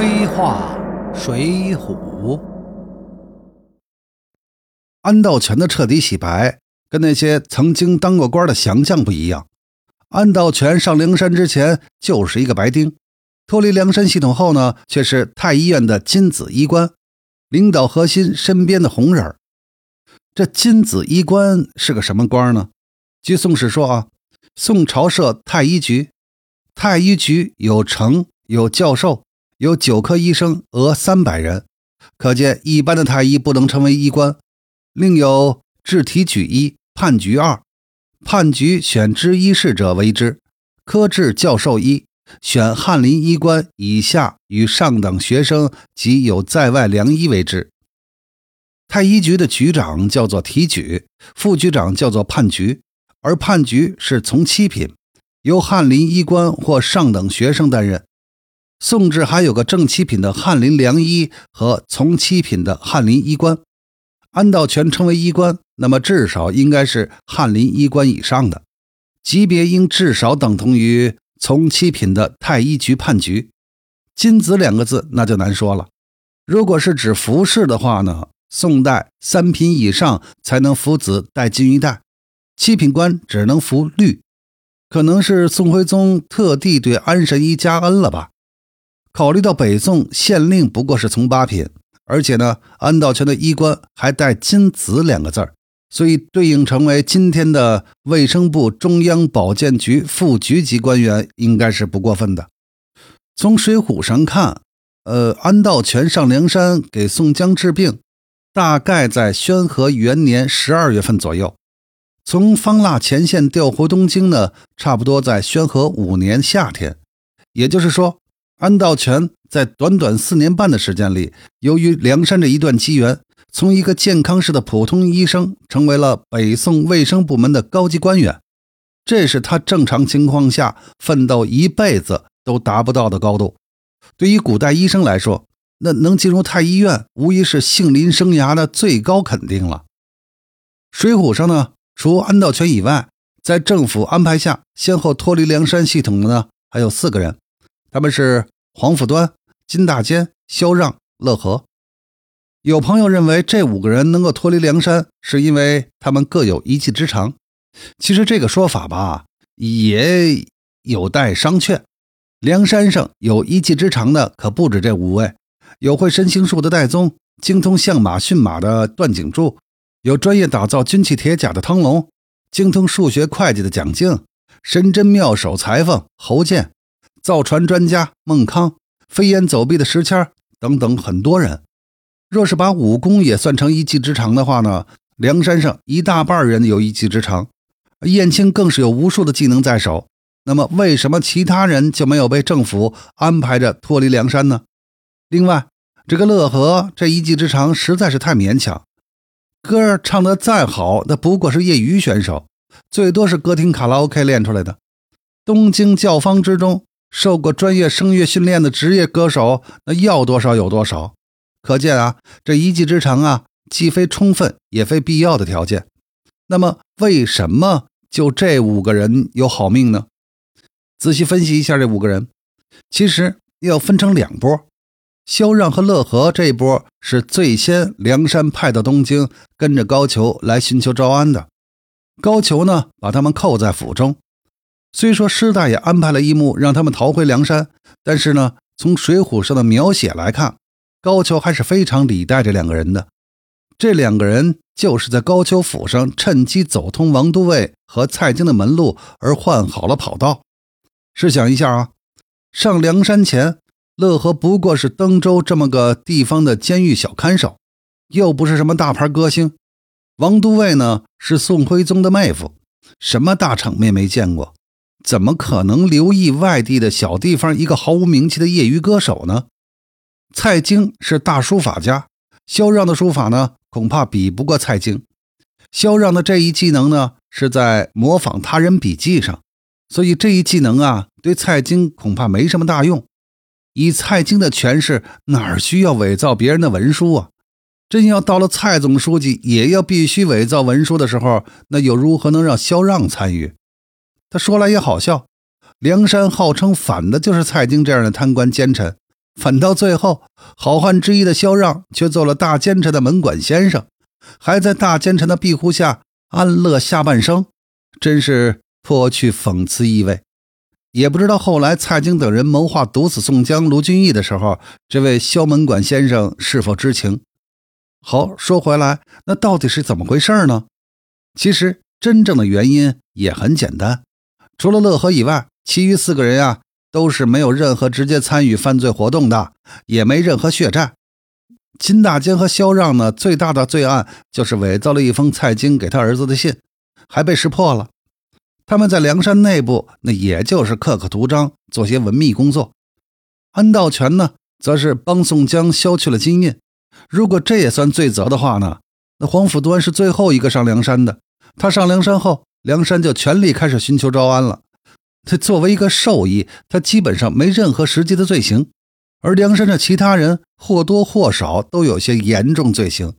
黑话水浒，安道全的彻底洗白，跟那些曾经当过官的降将不一样。安道全上梁山之前就是一个白丁，脱离梁山系统后呢，却是太医院的金子医官，领导核心身边的红人。这金子医官是个什么官呢？据宋史说啊，宋朝设太医局，太医局有丞、有教授、有九科医生，额三百人，可见一般的太医不能成为医官。另有治体举一、判局二，判局选知医事者为之；科治教授一，选翰林医官以下与上等学生及有在外良医为之。太医局的局长叫做提举，副局长叫做判局，而判局是从七品，由翰林医官或上等学生担任。宋制还有个正七品的翰林良医和从七品的翰林医官。安道全称为医官，那么至少应该是翰林医官以上的级别，应至少等同于从七品的太医局判局。金子两个字那就难说了。如果是指服饰的话呢？宋代三品以上才能服子戴金玉带，七品官只能服绿。可能是宋徽宗特地对安神医加恩了吧？考虑到北宋县令不过是从八品，而且呢，安道全的衣冠还带“金子”两个字儿，所以对应成为今天的卫生部中央保健局副局级官员，应该是不过分的。从《水浒》上看，呃，安道全上梁山给宋江治病。大概在宣和元年十二月份左右，从方腊前线调回东京呢，差不多在宣和五年夏天。也就是说，安道全在短短四年半的时间里，由于梁山这一段机缘，从一个健康室的普通医生，成为了北宋卫生部门的高级官员。这是他正常情况下奋斗一辈子都达不到的高度。对于古代医生来说，那能进入太医院，无疑是杏林生涯的最高肯定了。水浒上呢，除安道全以外，在政府安排下先后脱离梁山系统的呢，还有四个人，他们是黄甫端、金大坚、萧让、乐和。有朋友认为这五个人能够脱离梁山，是因为他们各有一技之长。其实这个说法吧，也有待商榷。梁山上有一技之长的可不止这五位。有会身形术的戴宗，精通相马驯马的段景柱，有专业打造军器铁甲的汤龙，精通数学会计的蒋敬，神针妙手裁缝侯健，造船专家孟康，飞檐走壁的石谦等等很多人。若是把武功也算成一技之长的话呢，梁山上一大半人有一技之长，燕青更是有无数的技能在手。那么为什么其他人就没有被政府安排着脱离梁山呢？另外，这个乐和这一技之长实在是太勉强，歌唱得再好，那不过是业余选手，最多是歌厅卡拉 OK 练出来的。东京教坊之中受过专业声乐训练的职业歌手，那要多少有多少。可见啊，这一技之长啊，既非充分也非必要的条件。那么，为什么就这五个人有好命呢？仔细分析一下这五个人，其实要分成两波。萧让和乐和这一波是最先梁山派到东京，跟着高俅来寻求招安的。高俅呢，把他们扣在府中。虽说师大爷安排了一幕让他们逃回梁山，但是呢，从《水浒》上的描写来看，高俅还是非常礼待这两个人的。这两个人就是在高俅府上趁机走通王都尉和蔡京的门路，而换好了跑道。试想一下啊，上梁山前。乐和不过是登州这么个地方的监狱小看守，又不是什么大牌歌星。王都尉呢是宋徽宗的妹夫，什么大场面没见过，怎么可能留意外地的小地方一个毫无名气的业余歌手呢？蔡京是大书法家，萧让的书法呢恐怕比不过蔡京。萧让的这一技能呢是在模仿他人笔记上，所以这一技能啊对蔡京恐怕没什么大用。以蔡京的权势，哪需要伪造别人的文书啊？真要到了蔡总书记也要必须伪造文书的时候，那又如何能让萧让参与？他说来也好笑，梁山号称反的就是蔡京这样的贪官奸臣，反到最后好汉之一的萧让却做了大奸臣的门管先生，还在大奸臣的庇护下安乐下半生，真是颇具讽刺意味。也不知道后来蔡京等人谋划毒死宋江、卢俊义的时候，这位萧门管先生是否知情？好，说回来，那到底是怎么回事呢？其实真正的原因也很简单，除了乐和以外，其余四个人呀都是没有任何直接参与犯罪活动的，也没任何血债。金大坚和萧让呢，最大的罪案就是伪造了一封蔡京给他儿子的信，还被识破了。他们在梁山内部，那也就是刻刻图章，做些文秘工作。安道全呢，则是帮宋江消去了金印。如果这也算罪责的话呢，那黄甫端是最后一个上梁山的。他上梁山后，梁山就全力开始寻求招安了。他作为一个兽医，他基本上没任何实际的罪行，而梁山的其他人或多或少都有些严重罪行，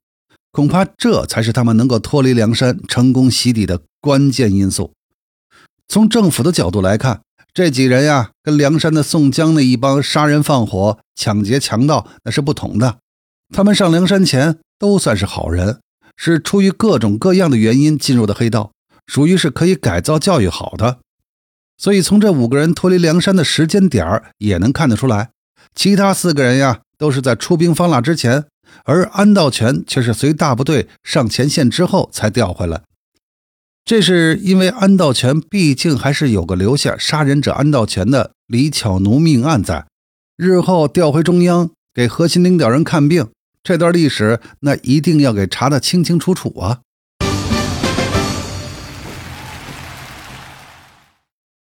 恐怕这才是他们能够脱离梁山、成功洗底的关键因素。从政府的角度来看，这几人呀，跟梁山的宋江那一帮杀人放火、抢劫强盗那是不同的。他们上梁山前都算是好人，是出于各种各样的原因进入的黑道，属于是可以改造教育好的。所以从这五个人脱离梁山的时间点儿也能看得出来，其他四个人呀都是在出兵方腊之前，而安道全却是随大部队上前线之后才调回来。这是因为安道全毕竟还是有个留下杀人者安道全的李巧奴命案在，日后调回中央给核心领导人看病，这段历史那一定要给查得清清楚楚啊。